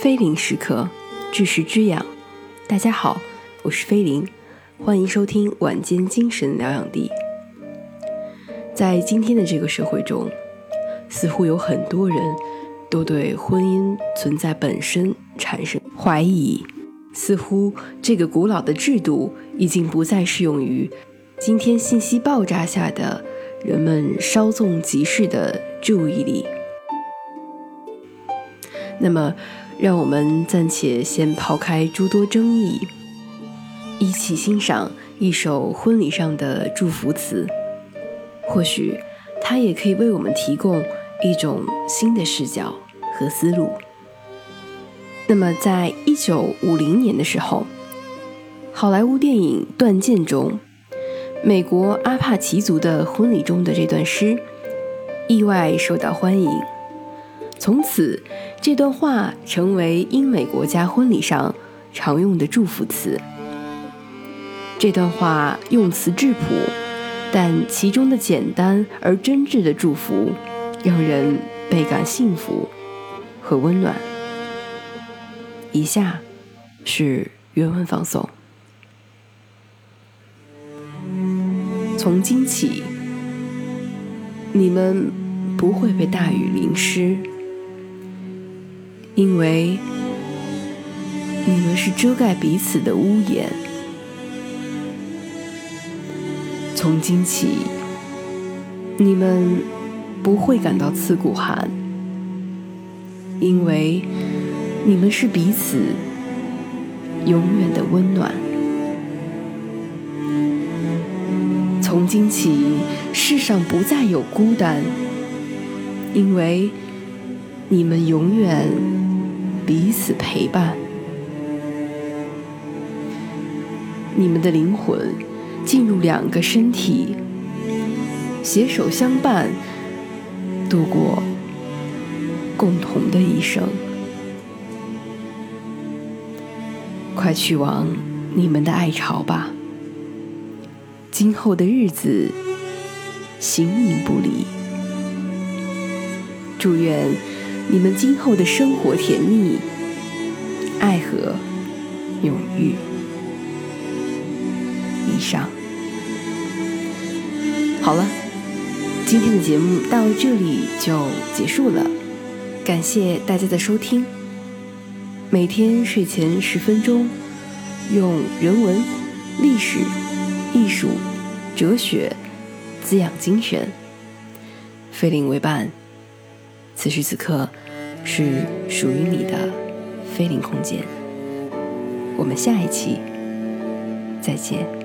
菲林时刻，知识之养。大家好，我是菲林，欢迎收听晚间精神疗养地。在今天的这个社会中，似乎有很多人都对婚姻存在本身产生怀疑，似乎这个古老的制度已经不再适用于今天信息爆炸下的人们稍纵即逝的注意力。那么，让我们暂且先抛开诸多争议，一起欣赏一首婚礼上的祝福词。或许，它也可以为我们提供一种新的视角和思路。那么，在一九五零年的时候，好莱坞电影《断剑》中，美国阿帕奇族的婚礼中的这段诗，意外受到欢迎。从此，这段话成为英美国家婚礼上常用的祝福词。这段话用词质朴，但其中的简单而真挚的祝福，让人倍感幸福和温暖。以下是原文放送：从今起，你们不会被大雨淋湿。因为你们是遮盖彼此的屋檐，从今起，你们不会感到刺骨寒，因为你们是彼此永远的温暖。从今起，世上不再有孤单，因为你们永远。彼此陪伴，你们的灵魂进入两个身体，携手相伴，度过共同的一生。快去往你们的爱巢吧，今后的日子形影不离。祝愿。你们今后的生活甜蜜，爱和永浴。以上，好了，今天的节目到这里就结束了，感谢大家的收听。每天睡前十分钟，用人文、历史、艺术、哲学滋养精神，非灵为伴。此时此刻，是属于你的菲林空间。我们下一期再见。